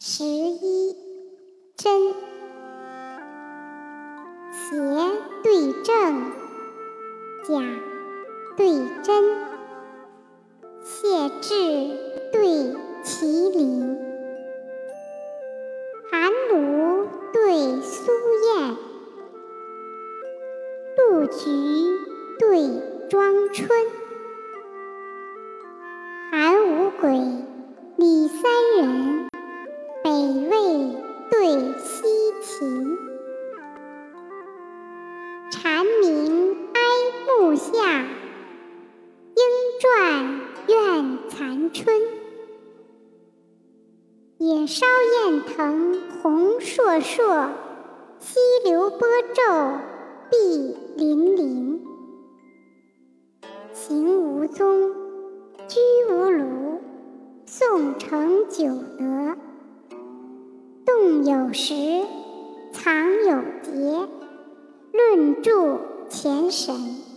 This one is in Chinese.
十一真，邪对正，假对真，谢志对麒麟，寒炉对苏燕，露菊对庄春，韩五鬼李三人。北魏对西秦，蝉鸣哀木下，莺啭怨残春。野烧雁腾红烁烁，溪流波皱碧粼粼。行无踪，居无庐，宋承九德。有时，藏有节，论著前神。